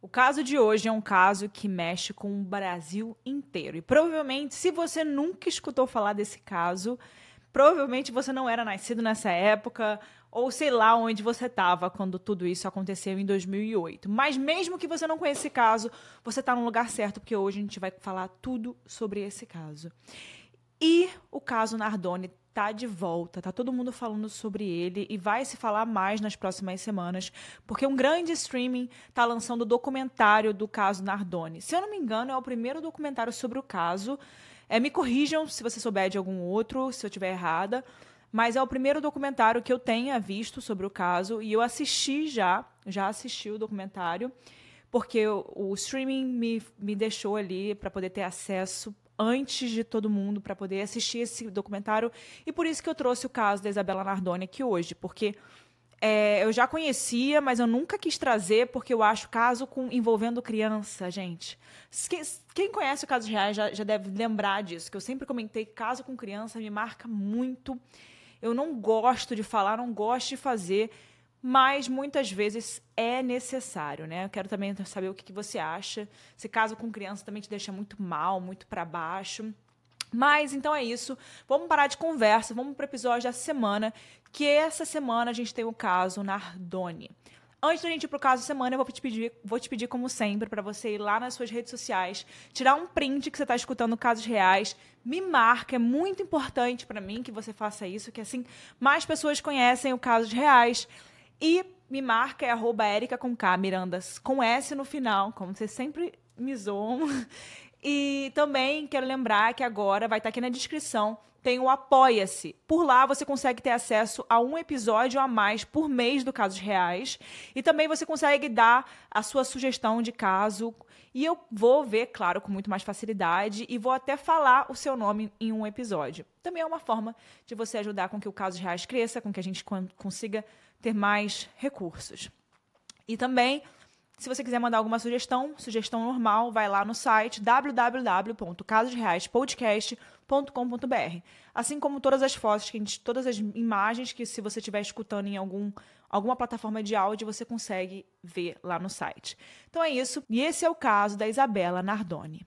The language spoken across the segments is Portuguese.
O caso de hoje é um caso que mexe com o Brasil inteiro. E provavelmente, se você nunca escutou falar desse caso, provavelmente você não era nascido nessa época, ou sei lá onde você estava quando tudo isso aconteceu em 2008. Mas mesmo que você não conheça esse caso, você está no lugar certo, porque hoje a gente vai falar tudo sobre esse caso. E o caso Nardoni tá de volta, tá todo mundo falando sobre ele e vai se falar mais nas próximas semanas, porque um grande streaming tá lançando o documentário do caso Nardoni. Se eu não me engano, é o primeiro documentário sobre o caso. É, me corrijam se você souber de algum outro, se eu estiver errada, mas é o primeiro documentário que eu tenha visto sobre o caso e eu assisti já, já assisti o documentário, porque o, streaming me, me deixou ali para poder ter acesso antes de todo mundo para poder assistir esse documentário. E por isso que eu trouxe o caso da Isabela Nardoni aqui hoje, porque é, eu já conhecia, mas eu nunca quis trazer, porque eu acho caso com, envolvendo criança, gente. Quem, quem conhece o caso reais já, já deve lembrar disso, que eu sempre comentei caso com criança me marca muito. Eu não gosto de falar, não gosto de fazer, mas muitas vezes é necessário, né? Eu quero também saber o que, você acha. Se caso com criança também te deixa muito mal, muito para baixo. Mas então é isso. Vamos parar de conversa, vamos para o episódio da semana, que essa semana a gente tem o caso Nardoni. Antes da gente ir pro caso da semana, eu vou te pedir, vou te pedir como sempre, para você ir lá nas suas redes sociais, tirar um print que você está escutando casos reais, me marca, é muito importante para mim que você faça isso, que assim mais pessoas conhecem o casos reais. E me marca é arroba Erika com K, Mirandas, com S no final, como você sempre me zoam. E também quero lembrar que agora vai estar aqui na descrição tem o Apoia-se. Por lá você consegue ter acesso a um episódio a mais por mês do Casos Reais. E também você consegue dar a sua sugestão de caso. E eu vou ver, claro, com muito mais facilidade e vou até falar o seu nome em um episódio. Também é uma forma de você ajudar com que o Casos Reais cresça, com que a gente consiga ter mais recursos. E também, se você quiser mandar alguma sugestão, sugestão normal, vai lá no site www.casosreaispodcast.com.br. Assim como todas as fotos, todas as imagens que se você estiver escutando em algum, alguma plataforma de áudio, você consegue ver lá no site. Então é isso. E esse é o caso da Isabela Nardoni.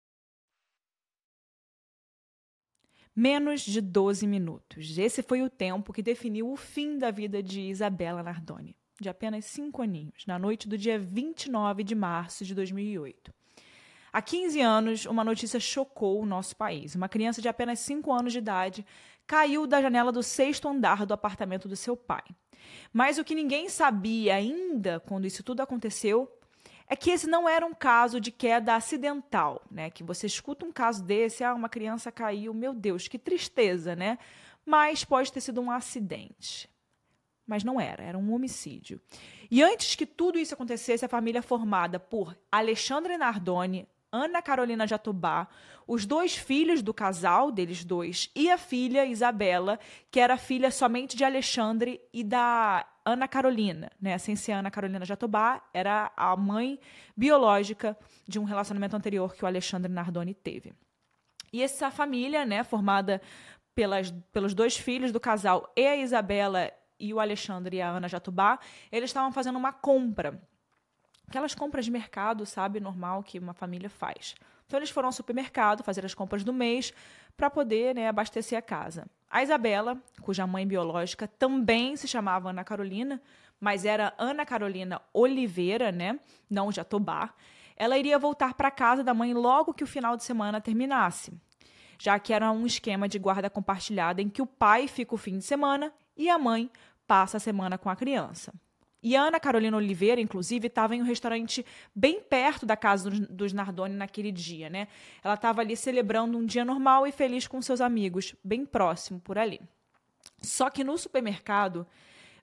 Menos de 12 minutos. Esse foi o tempo que definiu o fim da vida de Isabela Nardoni, de apenas cinco aninhos, na noite do dia 29 de março de 2008. Há 15 anos, uma notícia chocou o nosso país. Uma criança de apenas 5 anos de idade caiu da janela do sexto andar do apartamento do seu pai. Mas o que ninguém sabia ainda quando isso tudo aconteceu é que esse não era um caso de queda acidental, né? Que você escuta um caso desse, ah, uma criança caiu, meu Deus, que tristeza, né? Mas pode ter sido um acidente. Mas não era, era um homicídio. E antes que tudo isso acontecesse, a família formada por Alexandre Nardoni, Ana Carolina Jatobá, os dois filhos do casal, deles dois, e a filha Isabela, que era filha somente de Alexandre e da Ana Carolina, né? Sem ser Ana Carolina Jatobá, era a mãe biológica de um relacionamento anterior que o Alexandre Nardoni teve. E essa família, né, formada pelas, pelos dois filhos do casal, e a Isabela e o Alexandre e a Ana Jatobá, eles estavam fazendo uma compra. Aquelas compras de mercado, sabe, normal que uma família faz. Então eles foram ao supermercado fazer as compras do mês para poder né, abastecer a casa. A Isabela, cuja mãe biológica também se chamava Ana Carolina, mas era Ana Carolina Oliveira, né? Não Jatobá. Ela iria voltar para casa da mãe logo que o final de semana terminasse. já que era um esquema de guarda compartilhada em que o pai fica o fim de semana e a mãe passa a semana com a criança. E a Ana Carolina Oliveira, inclusive, estava em um restaurante bem perto da casa dos Nardoni naquele dia, né? Ela estava ali celebrando um dia normal e feliz com seus amigos, bem próximo por ali. Só que no supermercado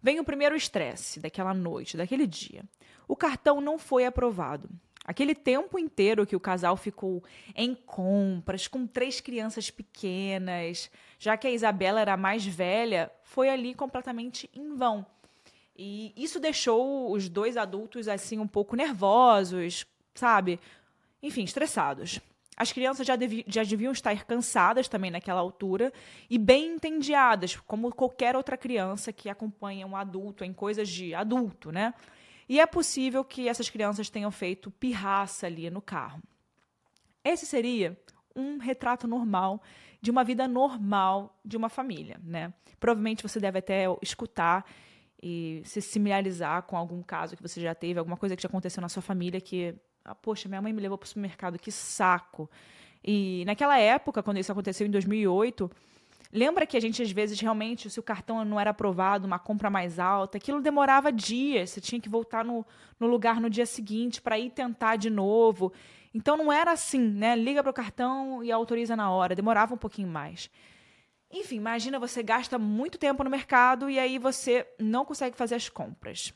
vem o primeiro estresse daquela noite, daquele dia. O cartão não foi aprovado. Aquele tempo inteiro que o casal ficou em compras, com três crianças pequenas, já que a Isabela era a mais velha, foi ali completamente em vão. E isso deixou os dois adultos assim um pouco nervosos, sabe? Enfim, estressados. As crianças já, devi, já deviam estar cansadas também naquela altura e bem entendiadas, como qualquer outra criança que acompanha um adulto em coisas de adulto, né? E é possível que essas crianças tenham feito pirraça ali no carro. Esse seria um retrato normal de uma vida normal de uma família, né? Provavelmente você deve até escutar e se similarizar com algum caso que você já teve, alguma coisa que já aconteceu na sua família que, ah, poxa, minha mãe me levou para o supermercado, que saco. E naquela época, quando isso aconteceu em 2008, Lembra que a gente, às vezes, realmente, se o cartão não era aprovado, uma compra mais alta, aquilo demorava dias, você tinha que voltar no, no lugar no dia seguinte para ir tentar de novo. Então não era assim, né? Liga para o cartão e autoriza na hora, demorava um pouquinho mais. Enfim, imagina você gasta muito tempo no mercado e aí você não consegue fazer as compras.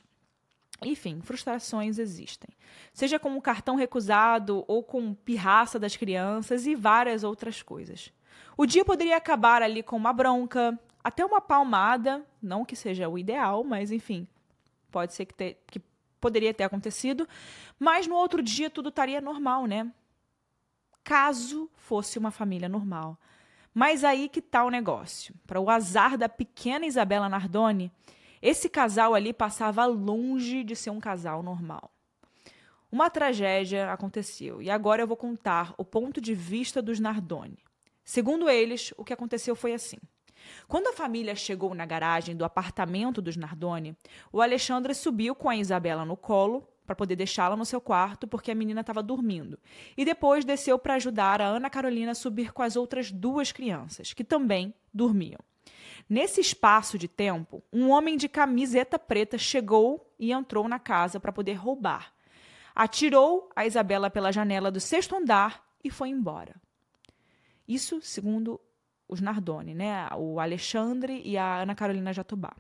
Enfim, frustrações existem. Seja com o cartão recusado ou com pirraça das crianças e várias outras coisas. O dia poderia acabar ali com uma bronca, até uma palmada, não que seja o ideal, mas enfim, pode ser que, te, que poderia ter acontecido, mas no outro dia tudo estaria normal, né? Caso fosse uma família normal. Mas aí que tá o negócio. Para o azar da pequena Isabela Nardoni, esse casal ali passava longe de ser um casal normal. Uma tragédia aconteceu e agora eu vou contar o ponto de vista dos Nardoni. Segundo eles, o que aconteceu foi assim. Quando a família chegou na garagem do apartamento dos Nardoni, o Alexandre subiu com a Isabela no colo para poder deixá-la no seu quarto porque a menina estava dormindo. E depois desceu para ajudar a Ana Carolina a subir com as outras duas crianças, que também dormiam. Nesse espaço de tempo, um homem de camiseta preta chegou e entrou na casa para poder roubar. Atirou a Isabela pela janela do sexto andar e foi embora. Isso segundo os Nardoni, né? O Alexandre e a Ana Carolina Jatobá.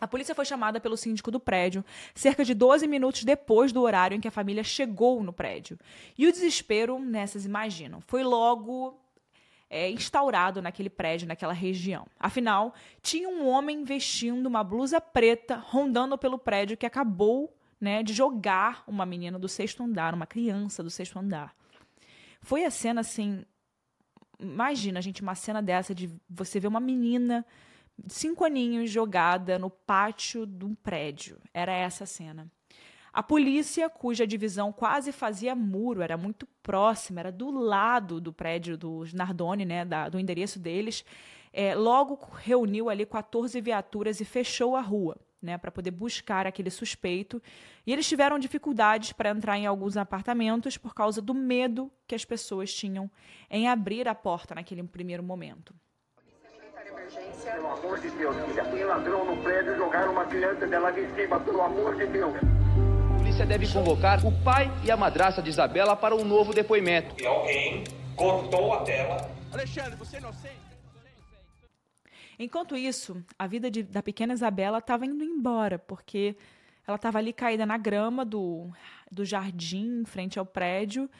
A polícia foi chamada pelo síndico do prédio cerca de 12 minutos depois do horário em que a família chegou no prédio. E o desespero, nessas imaginam, foi logo é, instaurado naquele prédio, naquela região. Afinal, tinha um homem vestindo uma blusa preta rondando pelo prédio que acabou né, de jogar uma menina do sexto andar, uma criança do sexto andar. Foi a cena assim Imagina, gente, uma cena dessa de você ver uma menina cinco aninhos jogada no pátio de um prédio. Era essa a cena. A polícia, cuja divisão quase fazia muro, era muito próxima, era do lado do prédio dos Nardoni, né, da, do endereço deles, é, logo reuniu ali 14 viaturas e fechou a rua né, para poder buscar aquele suspeito. E eles tiveram dificuldades para entrar em alguns apartamentos por causa do medo que as pessoas tinham em abrir a porta naquele primeiro momento. Pelo amor de Deus, filha, tem ladrão no prédio, jogaram uma criança dela de cima, pelo amor de Deus. A polícia deve convocar o pai e a madrasta de Isabela para um novo depoimento. E alguém cortou a tela. Alexandre, você é inocente? Enquanto isso, a vida de, da pequena Isabela estava indo embora, porque ela estava ali caída na grama do, do jardim, em frente ao prédio,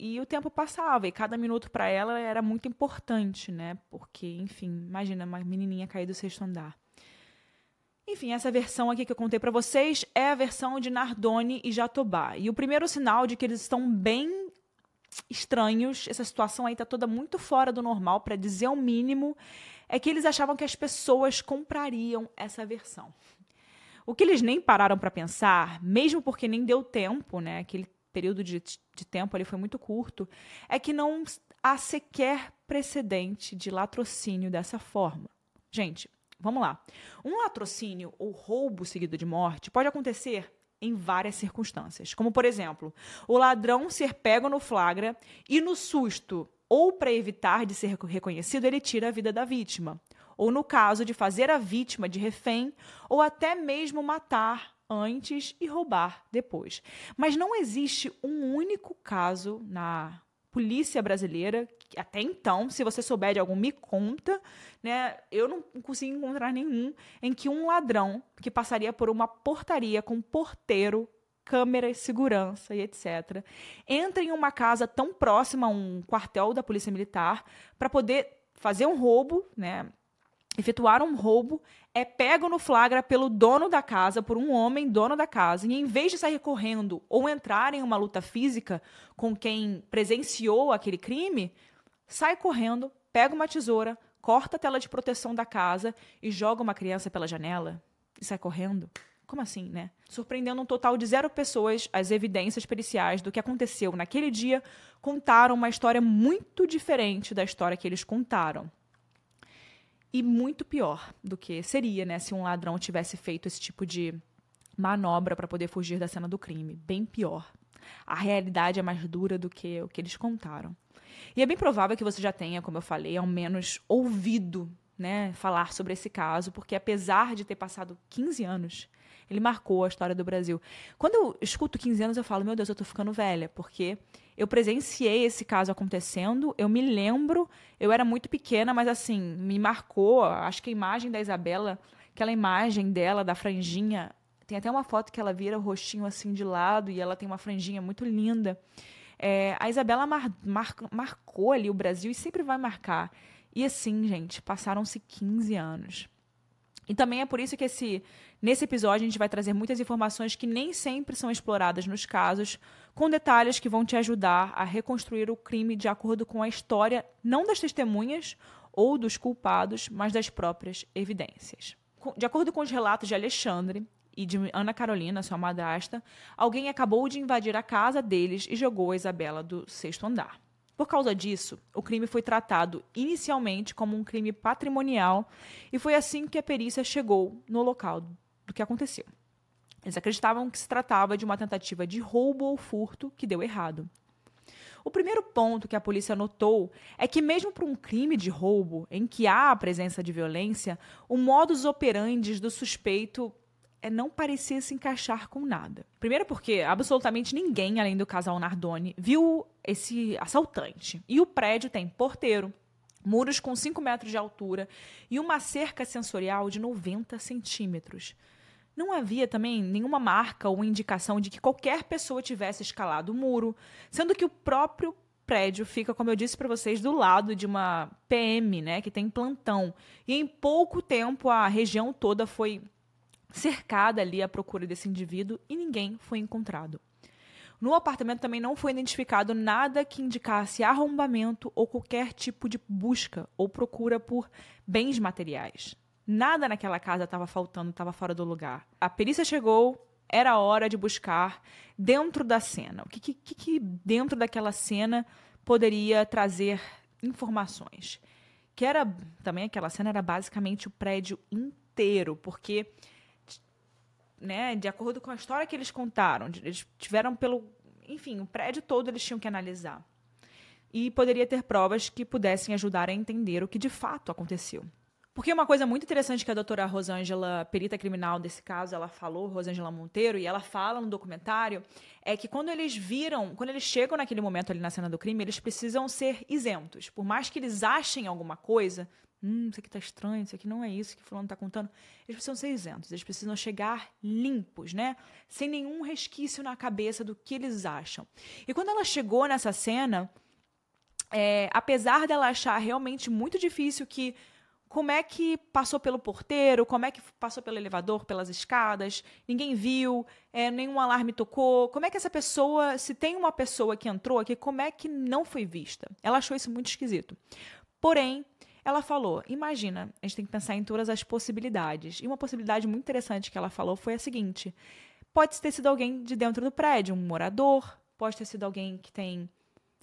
e o tempo passava, e cada minuto para ela era muito importante, né? Porque, enfim, imagina uma menininha cair do sexto andar. Enfim, essa versão aqui que eu contei para vocês é a versão de Nardoni e Jatobá. E o primeiro sinal de que eles estão bem estranhos, essa situação aí tá toda muito fora do normal, para dizer o mínimo, é que eles achavam que as pessoas comprariam essa versão. O que eles nem pararam para pensar, mesmo porque nem deu tempo, né? Aquele período de, de tempo ali foi muito curto, é que não há sequer precedente de latrocínio dessa forma. Gente, vamos lá. Um latrocínio ou roubo seguido de morte pode acontecer em várias circunstâncias, como por exemplo, o ladrão ser pego no flagra e no susto ou para evitar de ser reconhecido, ele tira a vida da vítima. Ou no caso de fazer a vítima de refém, ou até mesmo matar antes e roubar depois. Mas não existe um único caso na polícia brasileira, até então, se você souber de algum, me conta, né? Eu não consigo encontrar nenhum em que um ladrão que passaria por uma portaria com porteiro, câmeras, segurança e etc., entra em uma casa tão próxima a um quartel da polícia militar para poder fazer um roubo, né? Efetuar um roubo, é pego no flagra pelo dono da casa, por um homem dono da casa, e em vez de sair correndo ou entrar em uma luta física com quem presenciou aquele crime, sai correndo, pega uma tesoura, corta a tela de proteção da casa e joga uma criança pela janela e sai correndo. Como assim, né? Surpreendendo um total de zero pessoas, as evidências periciais do que aconteceu naquele dia contaram uma história muito diferente da história que eles contaram. E muito pior do que seria, né, se um ladrão tivesse feito esse tipo de manobra para poder fugir da cena do crime. Bem pior. A realidade é mais dura do que o que eles contaram. E é bem provável que você já tenha, como eu falei, ao menos ouvido né, falar sobre esse caso, porque apesar de ter passado 15 anos, ele marcou a história do Brasil. Quando eu escuto 15 anos, eu falo, meu Deus, eu tô ficando velha, porque eu presenciei esse caso acontecendo, eu me lembro, eu era muito pequena, mas assim, me marcou, acho que a imagem da Isabela, aquela imagem dela, da franjinha, tem até uma foto que ela vira o rostinho assim de lado e ela tem uma franjinha muito linda. É, a Isabela mar, mar, marcou ali o Brasil e sempre vai marcar. E assim, gente, passaram-se 15 anos. E também é por isso que esse, nesse episódio a gente vai trazer muitas informações que nem sempre são exploradas nos casos, com detalhes que vão te ajudar a reconstruir o crime de acordo com a história, não das testemunhas ou dos culpados, mas das próprias evidências. De acordo com os relatos de Alexandre e de Ana Carolina, sua madrasta, alguém acabou de invadir a casa deles e jogou a Isabela do sexto andar. Por causa disso, o crime foi tratado inicialmente como um crime patrimonial e foi assim que a perícia chegou no local do que aconteceu. Eles acreditavam que se tratava de uma tentativa de roubo ou furto que deu errado. O primeiro ponto que a polícia notou é que, mesmo para um crime de roubo em que há a presença de violência, o modus operandi do suspeito é, não parecia se encaixar com nada. Primeiro porque absolutamente ninguém, além do casal Nardoni, viu esse assaltante. E o prédio tem porteiro, muros com 5 metros de altura e uma cerca sensorial de 90 centímetros. Não havia também nenhuma marca ou indicação de que qualquer pessoa tivesse escalado o muro, sendo que o próprio prédio fica, como eu disse para vocês, do lado de uma PM, né, que tem plantão. E em pouco tempo a região toda foi cercada ali à procura desse indivíduo e ninguém foi encontrado. No apartamento também não foi identificado nada que indicasse arrombamento ou qualquer tipo de busca ou procura por bens materiais. Nada naquela casa estava faltando, estava fora do lugar. A perícia chegou, era hora de buscar dentro da cena. O que, que, que dentro daquela cena poderia trazer informações? Que era também aquela cena era basicamente o prédio inteiro, porque né, de acordo com a história que eles contaram, eles tiveram pelo, enfim, o prédio todo eles tinham que analisar. E poderia ter provas que pudessem ajudar a entender o que de fato aconteceu. Porque uma coisa muito interessante que a doutora Rosângela, perita criminal desse caso, ela falou, Rosângela Monteiro, e ela fala no documentário, é que quando eles viram, quando eles chegam naquele momento ali na cena do crime, eles precisam ser isentos. Por mais que eles achem alguma coisa, hum, isso aqui tá estranho, isso aqui não é isso que fulano tá contando. Eles precisam ser isentos, eles precisam chegar limpos, né? Sem nenhum resquício na cabeça do que eles acham. E quando ela chegou nessa cena, é, apesar dela achar realmente muito difícil que como é que passou pelo porteiro, como é que passou pelo elevador, pelas escadas, ninguém viu, é, nenhum alarme tocou. Como é que essa pessoa, se tem uma pessoa que entrou aqui, como é que não foi vista? Ela achou isso muito esquisito. Porém, ela falou: imagina, a gente tem que pensar em todas as possibilidades. E uma possibilidade muito interessante que ela falou foi a seguinte: pode ter sido alguém de dentro do prédio, um morador, pode ter sido alguém que tem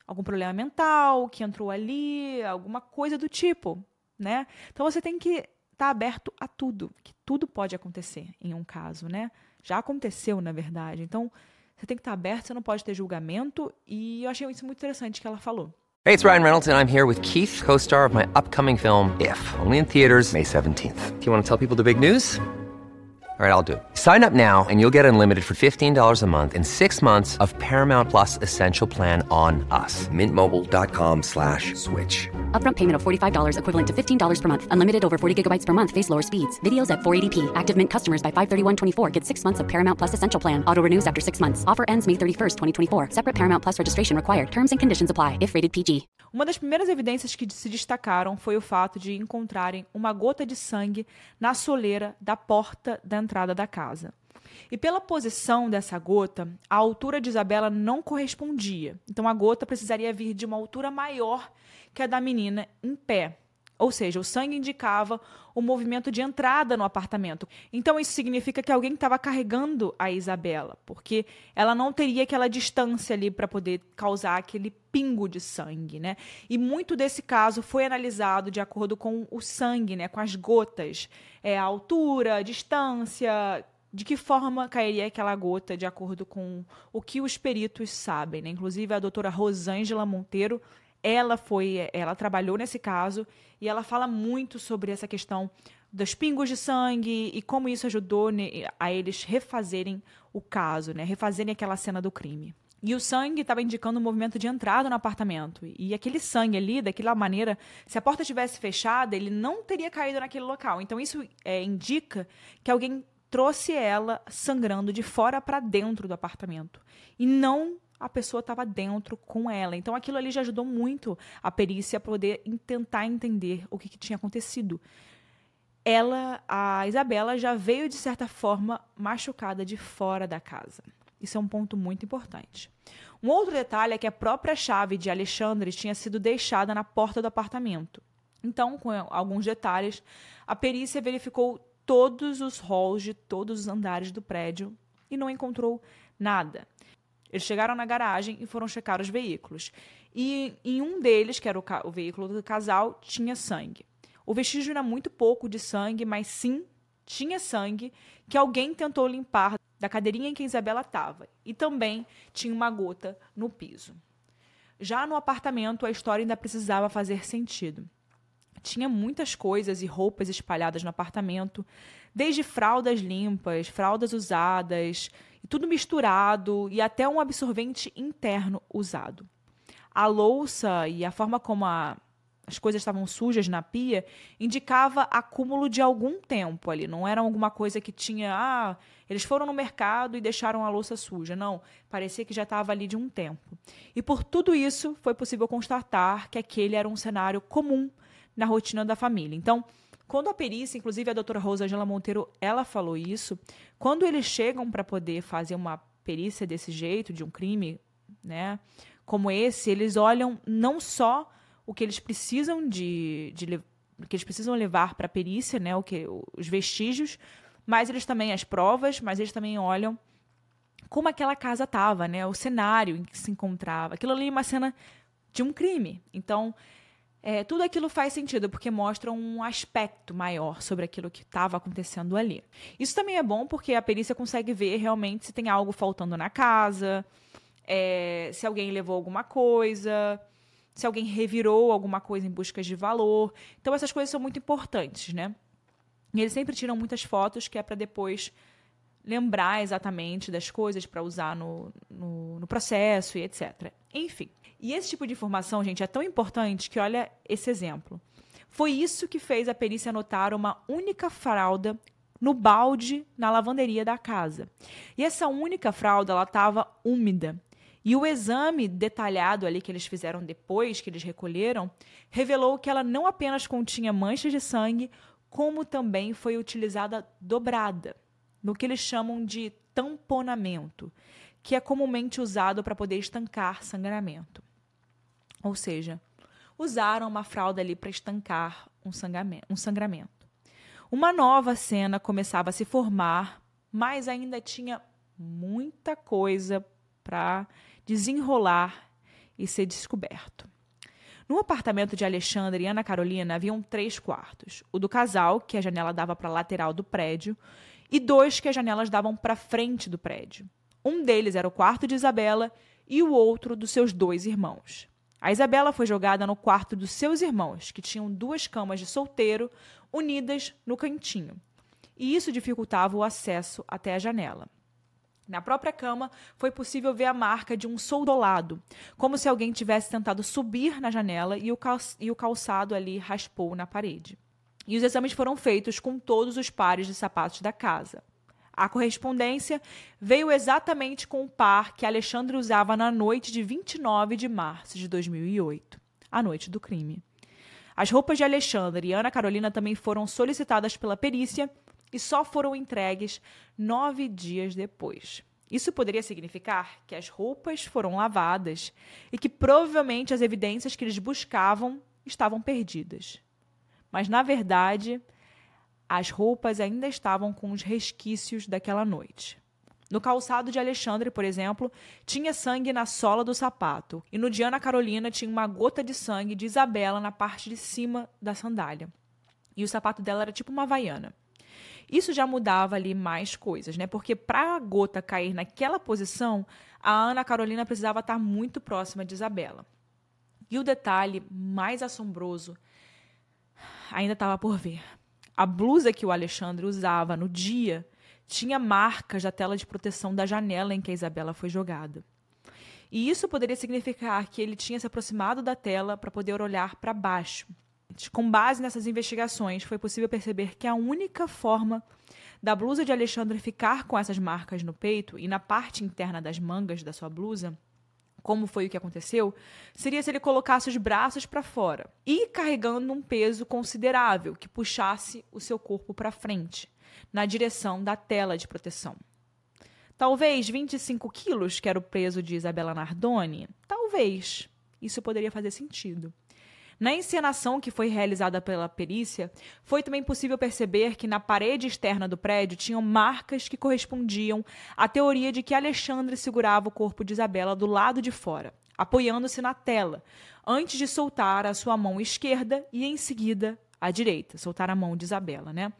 algum problema mental, que entrou ali, alguma coisa do tipo, né? Então você tem que estar tá aberto a tudo, que tudo pode acontecer em um caso, né? Já aconteceu, na verdade. Então, você tem que estar tá aberto, você não pode ter julgamento, e eu achei isso muito interessante que ela falou. Hey, it's Ryan Reynolds, and I'm here with Keith, co star of my upcoming film, If, only in theaters, May 17th. Do you want to tell people the big news? All right, I'll do it. Sign up now and you'll get unlimited for $15 a month in six months of Paramount Plus Essential Plan on us. Mintmobile.com slash switch. Upfront payment of $45 equivalent to $15 per month. Unlimited over 40 gigabytes per month. Face lower speeds. Videos at 480p. Active Mint customers by 531.24 get six months of Paramount Plus Essential Plan. Auto renews after six months. Offer ends May 31st, 2024. Separate Paramount Plus registration required. Terms and conditions apply if rated PG. Uma das primeiras evidências que se destacaram foi o fato de encontrarem uma gota de sangue na soleira da porta da entrada da casa. E pela posição dessa gota, a altura de Isabela não correspondia. Então a gota precisaria vir de uma altura maior que a da menina em pé. Ou seja, o sangue indicava o movimento de entrada no apartamento. Então, isso significa que alguém estava carregando a Isabela, porque ela não teria aquela distância ali para poder causar aquele pingo de sangue, né? E muito desse caso foi analisado de acordo com o sangue, né? Com as gotas, é, a altura, a distância, de que forma cairia aquela gota de acordo com o que os peritos sabem, né? Inclusive a doutora Rosângela Monteiro ela foi, ela trabalhou nesse caso e ela fala muito sobre essa questão dos pingos de sangue e como isso ajudou a eles refazerem o caso, né? Refazerem aquela cena do crime. E o sangue estava indicando um movimento de entrada no apartamento. E aquele sangue ali, daquela maneira, se a porta tivesse fechada, ele não teria caído naquele local. Então isso é, indica que alguém trouxe ela sangrando de fora para dentro do apartamento e não a pessoa estava dentro com ela. Então aquilo ali já ajudou muito a perícia a poder tentar entender o que, que, tinha acontecido. Ela, a Isabela, já veio de certa forma machucada de fora da casa. Isso é um ponto muito importante. Um outro detalhe é que a própria chave de Alexandre tinha sido deixada na porta do apartamento. Então, com alguns detalhes, a perícia verificou todos os halls de todos os andares do prédio e não encontrou nada. Eles chegaram na garagem e foram checar os veículos. E em um deles, que era o, o veículo do casal, tinha sangue. O vestígio era muito pouco de sangue, mas sim tinha sangue que alguém tentou limpar da cadeirinha em que Isabela estava. E também tinha uma gota no piso. Já no apartamento, a história ainda precisava fazer sentido. Tinha muitas coisas e roupas espalhadas no apartamento, desde fraldas limpas, fraldas usadas, tudo misturado e até um absorvente interno usado. A louça e a forma como a, as coisas estavam sujas na pia indicava acúmulo de algum tempo ali. Não era alguma coisa que tinha. Ah, eles foram no mercado e deixaram a louça suja. Não, parecia que já estava ali de um tempo. E por tudo isso, foi possível constatar que aquele era um cenário comum na rotina da família. Então, quando a perícia, inclusive a doutora Rosângela Monteiro, ela falou isso, quando eles chegam para poder fazer uma perícia desse jeito, de um crime, né, como esse, eles olham não só o que eles precisam de, de que eles precisam levar para a perícia, né, o que os vestígios, mas eles também as provas, mas eles também olham como aquela casa estava, né, o cenário em que se encontrava. Aquilo ali é uma cena de um crime. Então, é, tudo aquilo faz sentido, porque mostra um aspecto maior sobre aquilo que estava acontecendo ali. Isso também é bom porque a perícia consegue ver realmente se tem algo faltando na casa, é, se alguém levou alguma coisa, se alguém revirou alguma coisa em busca de valor. Então, essas coisas são muito importantes, né? E eles sempre tiram muitas fotos, que é para depois lembrar exatamente das coisas para usar no, no, no processo e etc. Enfim. E esse tipo de informação, gente, é tão importante que olha esse exemplo. Foi isso que fez a perícia notar uma única fralda no balde na lavanderia da casa. E essa única fralda, ela estava úmida. E o exame detalhado ali que eles fizeram depois, que eles recolheram, revelou que ela não apenas continha manchas de sangue, como também foi utilizada dobrada, no que eles chamam de tamponamento, que é comumente usado para poder estancar sangramento. Ou seja, usaram uma fralda ali para estancar um sangramento, um sangramento. Uma nova cena começava a se formar, mas ainda tinha muita coisa para desenrolar e ser descoberto. No apartamento de Alexandre e Ana Carolina haviam três quartos: o do casal, que a janela dava para a lateral do prédio, e dois que as janelas davam para frente do prédio. Um deles era o quarto de Isabela e o outro dos seus dois irmãos. A Isabela foi jogada no quarto dos seus irmãos, que tinham duas camas de solteiro unidas no cantinho. E isso dificultava o acesso até a janela. Na própria cama, foi possível ver a marca de um soldolado, como se alguém tivesse tentado subir na janela e o, calçado ali raspou na parede. E os exames foram feitos com todos os pares de sapatos da casa. A correspondência veio exatamente com o par que Alexandre usava na noite de 29 de março de 2008, a noite do crime. As roupas de Alexandre e Ana Carolina também foram solicitadas pela perícia e só foram entregues nove dias depois. Isso poderia significar que as roupas foram lavadas e que provavelmente as evidências que eles buscavam estavam perdidas. Mas, na verdade, as roupas ainda estavam com os resquícios daquela noite. No calçado de Alexandre, por exemplo, tinha sangue na sola do sapato, e no de Ana Carolina tinha uma gota de sangue de Isabela na parte de cima da sandália. E o sapato dela era tipo uma havaiana. Isso já mudava ali mais coisas, né? Porque para a gota cair naquela posição, a Ana Carolina precisava estar muito próxima de Isabela. E o detalhe mais assombroso ainda estava por ver. A blusa que o Alexandre usava no dia tinha marcas da tela de proteção da janela em que a Isabela foi jogada. E isso poderia significar que ele tinha se aproximado da tela para poder olhar para baixo. Com base nessas investigações, foi possível perceber que a única forma da blusa de Alexandre ficar com essas marcas no peito e na parte interna das mangas da sua blusa, como foi o que aconteceu, seria se ele colocasse os braços para fora e carregando um peso considerável que puxasse o seu corpo para frente, na direção da tela de proteção. Talvez 25 quilos, que era o peso de Isabela Nardoni? Talvez. Isso poderia fazer sentido. Na encenação que foi realizada pela perícia, foi também possível perceber que na parede externa do prédio tinham marcas que correspondiam à teoria de que Alexandre segurava o corpo de Isabela do lado de fora, apoiando-se na tela, antes de soltar a sua mão esquerda e em seguida a direita, soltar a mão de Isabela, né?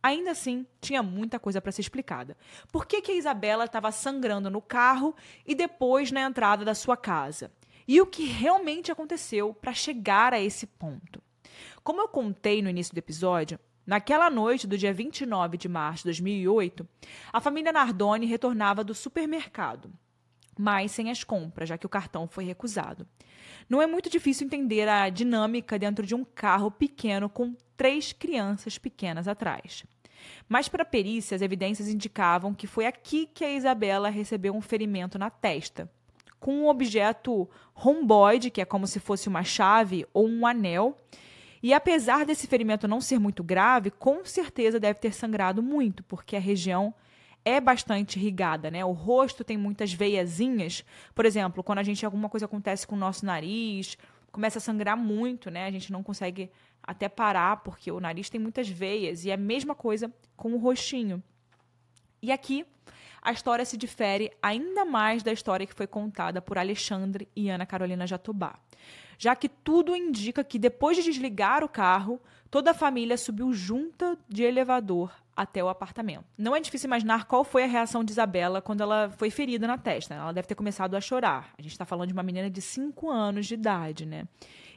Ainda assim, tinha muita coisa para ser explicada. Por que, que a Isabela estava sangrando no carro e depois na entrada da sua casa? E o que realmente aconteceu para chegar a esse ponto. Como eu contei no início do episódio, naquela noite do dia 29 de março de 2008, a família Nardoni retornava do supermercado, mas sem as compras, já que o cartão foi recusado. Não é muito difícil entender a dinâmica dentro de um carro pequeno com três crianças pequenas atrás. Mas para a perícia, as evidências indicavam que foi aqui que a Isabela recebeu um ferimento na testa, com um objeto romboide, que é como se fosse uma chave ou um anel. E apesar desse ferimento não ser muito grave, com certeza deve ter sangrado muito, porque a região é bastante irrigada, né? O rosto tem muitas veiazinhas. Por exemplo, quando a gente alguma coisa acontece com o nosso nariz, começa a sangrar muito, né? A gente não consegue até parar porque o nariz tem muitas veias e é a mesma coisa com o rostinho. E aqui a história se difere ainda mais da história que foi contada por Alexandre e Ana Carolina Jatobá, já que tudo indica que depois de desligar o carro, toda a família subiu junta de elevador até o apartamento. Não é difícil imaginar qual foi a reação de Isabela quando ela foi ferida na testa. Ela deve ter começado a chorar. A gente está falando de uma menina de 5 anos de idade, né?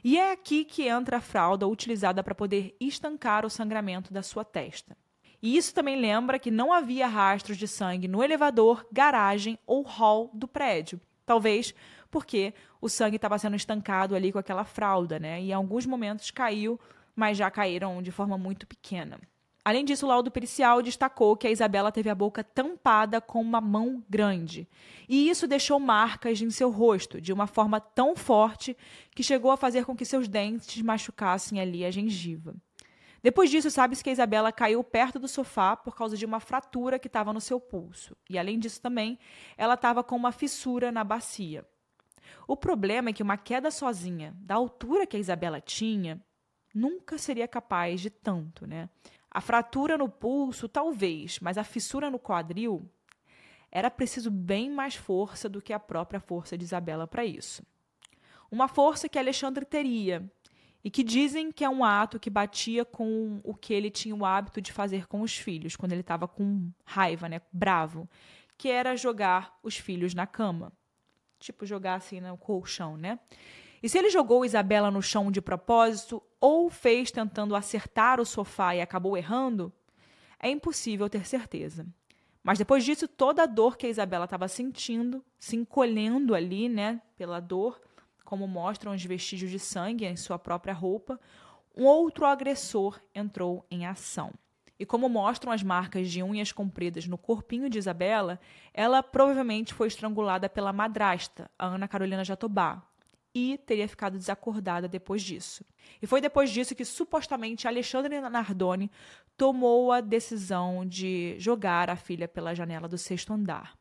E é aqui que entra a fralda utilizada para poder estancar o sangramento da sua testa. E isso também lembra que não havia rastros de sangue no elevador, garagem ou hall do prédio. Talvez porque o sangue estava sendo estancado ali com aquela fralda, né? E em alguns momentos caiu, mas já caíram de forma muito pequena. Além disso, o laudo pericial destacou que a Isabela teve a boca tampada com uma mão grande. E isso deixou marcas em seu rosto, de uma forma tão forte que chegou a fazer com que seus dentes machucassem ali a gengiva. Depois disso, sabe-se que a Isabela caiu perto do sofá por causa de uma fratura que estava no seu pulso. E além disso também, ela estava com uma fissura na bacia. O problema é que uma queda sozinha, da altura que a Isabela tinha, nunca seria capaz de tanto, né? A fratura no pulso, talvez, mas a fissura no quadril era preciso bem mais força do que a própria força de Isabela para isso. Uma força que Alexandre teria, e que dizem que é um ato que batia com o que ele tinha o hábito de fazer com os filhos, quando ele estava com raiva, né, bravo, que era jogar os filhos na cama. Tipo, jogar assim no colchão, né? E se ele jogou Isabela no chão de propósito ou fez tentando acertar o sofá e acabou errando, é impossível ter certeza. Mas depois disso, toda a dor que a Isabela estava sentindo, se encolhendo ali, né, pela dor, como mostram os vestígios de sangue em sua própria roupa, um outro agressor entrou em ação. E como mostram as marcas de unhas compridas no corpinho de Isabela, ela provavelmente foi estrangulada pela madrasta, a Ana Carolina Jatobá, e teria ficado desacordada depois disso. E foi depois disso que supostamente Alexandre Nardoni tomou a decisão de jogar a filha pela janela do sexto andar.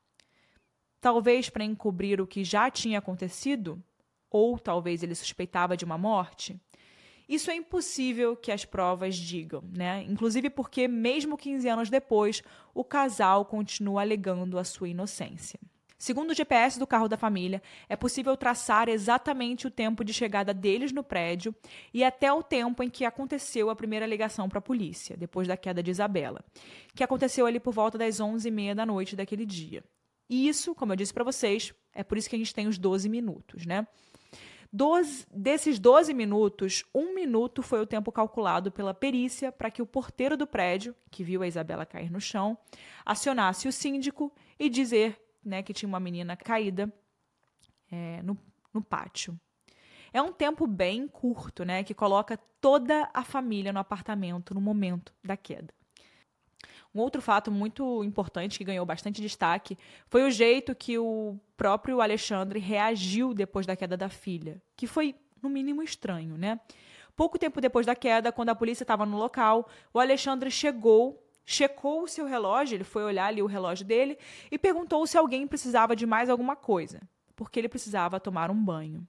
Talvez para encobrir o que já tinha acontecido, ou talvez ele suspeitava de uma morte. Isso é impossível que as provas digam, né? Inclusive porque, mesmo 15 anos depois, o casal continua alegando a sua inocência. Segundo o GPS do carro da família, é possível traçar exatamente o tempo de chegada deles no prédio e até o tempo em que aconteceu a primeira ligação para a polícia, depois da queda de Isabela, que aconteceu ali por volta das 11h30 da noite daquele dia. E isso, como eu disse para vocês, é por isso que a gente tem os 12 minutos, né? Doze, desses 12 minutos, um minuto foi o tempo calculado pela perícia para que o porteiro do prédio, que viu a Isabela cair no chão, acionasse o síndico e dizer né, que tinha uma menina caída é, no, no pátio. É um tempo bem curto, né, que coloca toda a família no apartamento no momento da queda. Um outro fato muito importante que ganhou bastante destaque foi o jeito que o próprio Alexandre reagiu depois da queda da filha, que foi, no mínimo, estranho, né? Pouco tempo depois da queda, quando a polícia estava no local, o Alexandre chegou, checou o seu relógio, ele foi olhar ali o relógio dele e perguntou se alguém precisava de mais alguma coisa, porque ele precisava tomar um banho.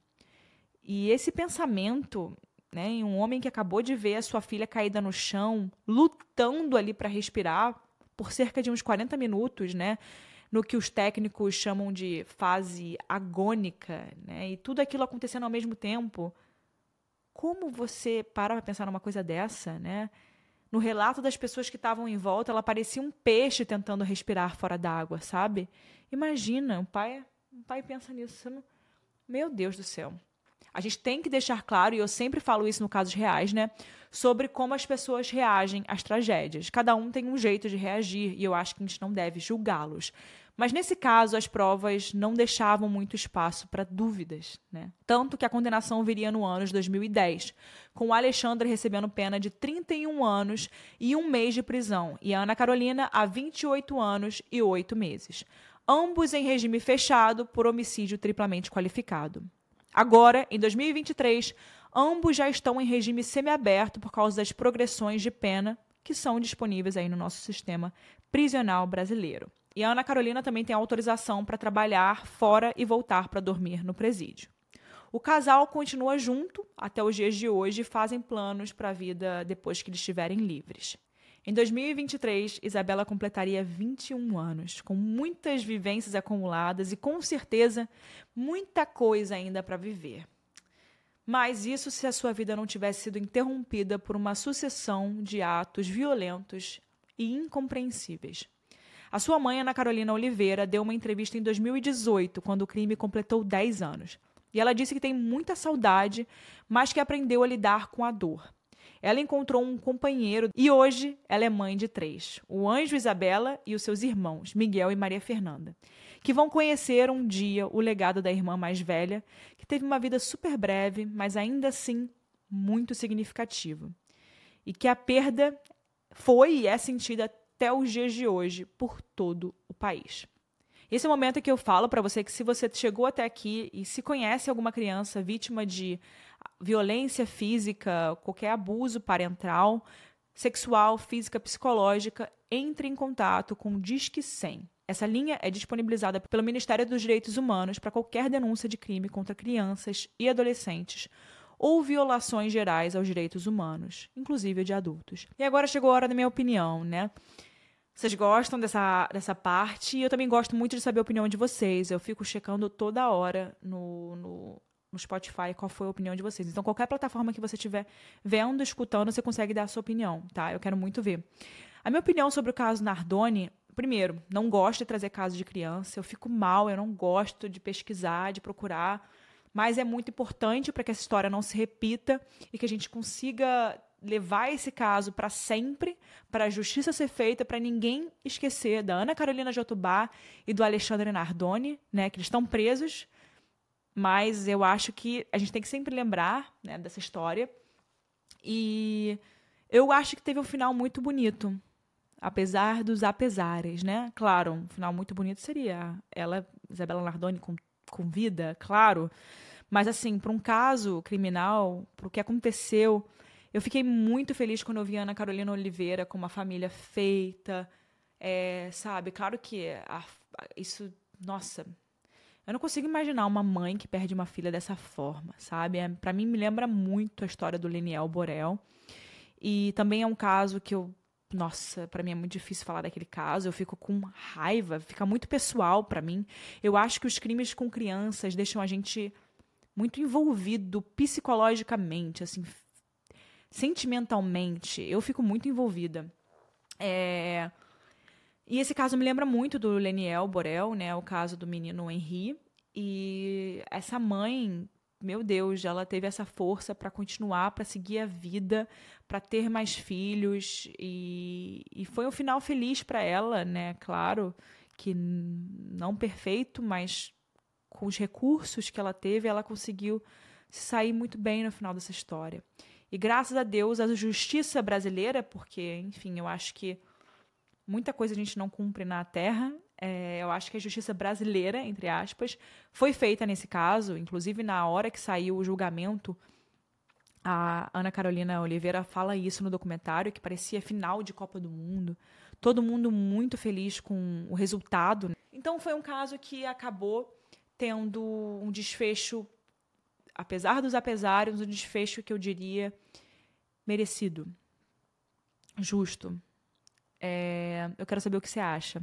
E esse pensamento né, em um homem que acabou de ver a sua filha caída no chão, lutando ali para respirar por cerca de uns 40 minutos, né, no que os técnicos chamam de fase agônica, né, e tudo aquilo acontecendo ao mesmo tempo. Como você para para pensar numa coisa dessa, né? No relato das pessoas que estavam em volta, ela parecia um peixe tentando respirar fora d'água, sabe? Imagina, um pai, um pai pensa nisso. Meu Deus do céu. A gente tem que deixar claro, e eu sempre falo isso no casos reais, né? Sobre como as pessoas reagem às tragédias. Cada um tem um jeito de reagir e eu acho que a gente não deve julgá-los. Mas nesse caso, as provas não deixavam muito espaço para dúvidas. Né? Tanto que a condenação viria no ano de 2010, com Alexandre recebendo pena de 31 anos e um mês de prisão, e a Ana Carolina a 28 anos e 8 meses. Ambos em regime fechado por homicídio triplamente qualificado. Agora, em 2023, ambos já estão em regime semiaberto por causa das progressões de pena que são disponíveis aí no nosso sistema prisional brasileiro. E a Ana Carolina também tem autorização para trabalhar fora e voltar para dormir no presídio. O casal continua junto até os dias de hoje e fazem planos para a vida depois que eles estiverem livres. Em 2023, Isabela completaria 21 anos, com muitas vivências acumuladas e, com certeza, muita coisa ainda para viver. Mas isso se a sua vida não tivesse sido interrompida por uma sucessão de atos violentos e incompreensíveis. A sua mãe, Ana Carolina Oliveira, deu uma entrevista em 2018, quando o crime completou 10 anos. E ela disse que tem muita saudade, mas que aprendeu a lidar com a dor. Ela encontrou um companheiro e hoje ela é mãe de três: o anjo Isabela e os seus irmãos, Miguel e Maria Fernanda, que vão conhecer um dia o legado da irmã mais velha, que teve uma vida super breve, mas ainda assim muito significativa. E que a perda foi e é sentida até os dias de hoje por todo o país. Esse é o momento que eu falo para você que se você chegou até aqui e se conhece alguma criança vítima de violência física, qualquer abuso parental, sexual, física, psicológica, entre em contato com o Disque 100. Essa linha é disponibilizada pelo Ministério dos Direitos Humanos para qualquer denúncia de crime contra crianças e adolescentes ou violações gerais aos direitos humanos, inclusive de adultos. E agora chegou a hora da minha opinião, né? Vocês gostam dessa, dessa parte e eu também gosto muito de saber a opinião de vocês. Eu fico checando toda hora no, no, no Spotify qual foi a opinião de vocês. Então, qualquer plataforma que você estiver vendo, escutando, você consegue dar a sua opinião, tá? Eu quero muito ver. A minha opinião sobre o caso Nardoni, primeiro, não gosto de trazer casos de criança. Eu fico mal, eu não gosto de pesquisar, de procurar mas é muito importante para que essa história não se repita e que a gente consiga levar esse caso para sempre, para a justiça ser feita, para ninguém esquecer da Ana Carolina Jotubá e do Alexandre Nardoni, né, que eles estão presos, mas eu acho que a gente tem que sempre lembrar né, dessa história. E eu acho que teve um final muito bonito, apesar dos apesares, né? Claro, um final muito bonito seria ela, Isabela Nardoni, com, com vida, claro. Mas, assim, para um caso criminal, para o que aconteceu, eu fiquei muito feliz quando eu vi a Ana Carolina Oliveira com uma família feita, é, sabe? Claro que a, isso, nossa, eu não consigo imaginar uma mãe que perde uma filha dessa forma, sabe? É, para mim me lembra muito a história do Leniel Borel. E também é um caso que eu, nossa, para mim é muito difícil falar daquele caso. Eu fico com raiva, fica muito pessoal para mim. Eu acho que os crimes com crianças deixam a gente muito envolvido psicologicamente, assim, sentimentalmente, eu fico muito envolvida. É... E esse caso me lembra muito do Leniel Borel, né? O caso do menino Henri. E essa mãe, meu Deus, ela teve essa força para continuar, para seguir a vida, para ter mais filhos. E, e foi um final feliz para ela, né? Claro que não perfeito, mas com os recursos que ela teve, ela conseguiu se sair muito bem no final dessa história. E graças a Deus, a justiça brasileira, porque, enfim, eu acho que muita coisa a gente não cumpre na Terra. É, eu acho que a justiça brasileira, entre aspas, foi feita nesse caso. Inclusive, na hora que saiu o julgamento, a Ana Carolina Oliveira fala isso no documentário, que parecia final de Copa do Mundo. Todo mundo muito feliz com o resultado. Então, foi um caso que acabou tendo um desfecho apesar dos apesares, um desfecho que eu diria merecido, justo. É, eu quero saber o que você acha.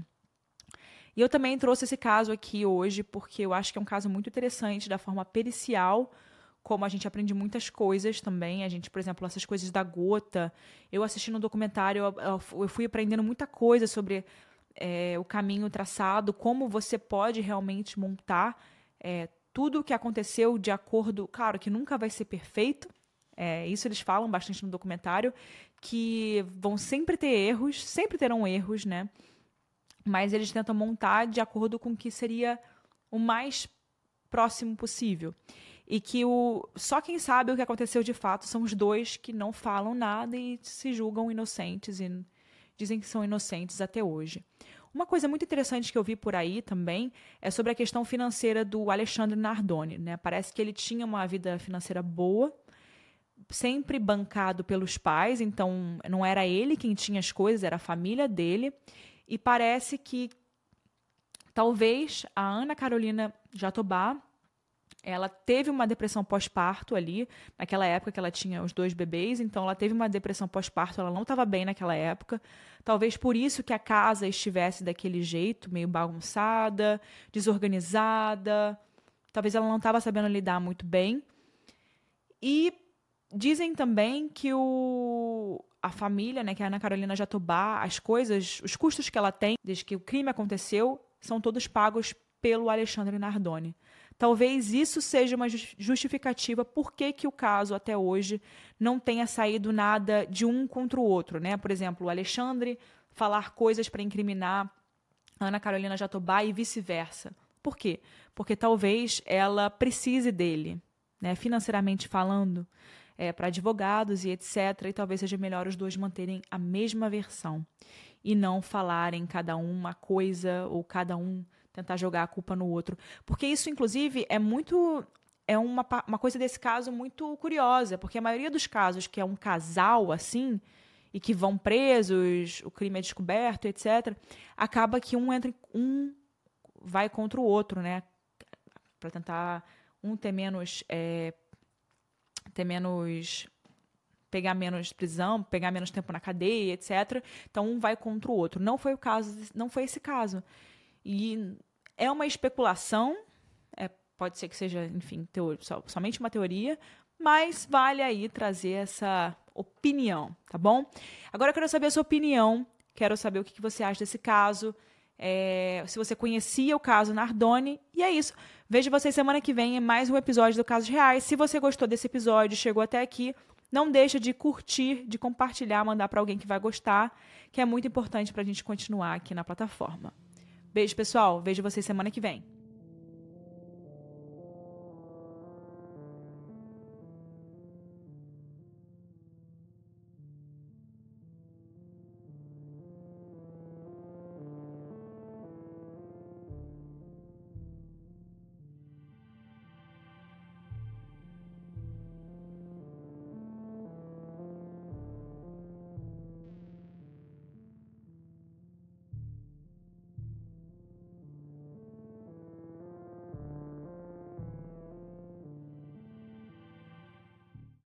E eu também trouxe esse caso aqui hoje porque eu acho que é um caso muito interessante da forma pericial, como a gente aprende muitas coisas também. A gente, por exemplo, essas coisas da gota. Eu assistindo um documentário, eu, fui aprendendo muita coisa sobre é, o caminho traçado, como você pode realmente montar é, tudo o que aconteceu de acordo. Claro que nunca vai ser perfeito, é, isso eles falam bastante no documentário, que vão sempre ter erros, sempre terão erros, né? Mas eles tentam montar de acordo com o que seria o mais próximo possível. E que o, só quem sabe o que aconteceu de fato são os dois que não falam nada e se julgam inocentes e dizem que são inocentes até hoje. Uma coisa muito interessante que eu vi por aí também é sobre a questão financeira do Alexandre Nardoni. Né? Parece que ele tinha uma vida financeira boa, sempre bancado pelos pais, então não era ele quem tinha as coisas, era a família dele. E parece que talvez a Ana Carolina Jatobá ela teve uma depressão pós-parto ali, naquela época que ela tinha os dois bebês, então ela teve uma depressão pós-parto, ela não estava bem naquela época. Talvez por isso que a casa estivesse daquele jeito, meio bagunçada, desorganizada. Talvez ela não estava sabendo lidar muito bem. E dizem também que o, a família, né, que a Ana Carolina Jatobá, as coisas, os custos que ela tem desde que o crime aconteceu, são todos pagos pelo Alexandre Nardoni. Talvez isso seja uma justificativa por que, que o caso até hoje não tenha saído nada de um contra o outro, né? Por exemplo, o Alexandre falar coisas para incriminar Ana Carolina Jatobá e vice-versa. Por quê? Porque talvez ela precise dele, né? financeiramente falando, é, para advogados e etc. E talvez seja melhor os dois manterem a mesma versão e não falarem cada um uma coisa ou cada um tentar jogar a culpa no outro. Porque isso, inclusive, é muito. É uma, uma coisa desse caso muito curiosa, porque a maioria dos casos que é um casal assim, e que vão presos, o crime é descoberto, etc., acaba que um entra um vai contra o outro, né? Para tentar um ter menos. É, ter menos pegar menos prisão, pegar menos tempo na cadeia, etc. Então um vai contra o outro. Não foi o caso, não foi esse caso. E é uma especulação, é, pode ser que seja, enfim, teoria, somente uma teoria, mas vale aí trazer essa opinião, tá bom? Agora eu quero saber a sua opinião, quero saber o que você acha desse caso. É, se você conhecia o caso Nardoni. E é isso. Vejo vocês semana que vem em mais um episódio do Casos Reais. Se você gostou desse episódio, chegou até aqui, não deixa de curtir, de compartilhar, mandar para alguém que vai gostar, que é muito importante para a gente continuar aqui na plataforma. Beijo, pessoal. Vejo vocês semana que vem.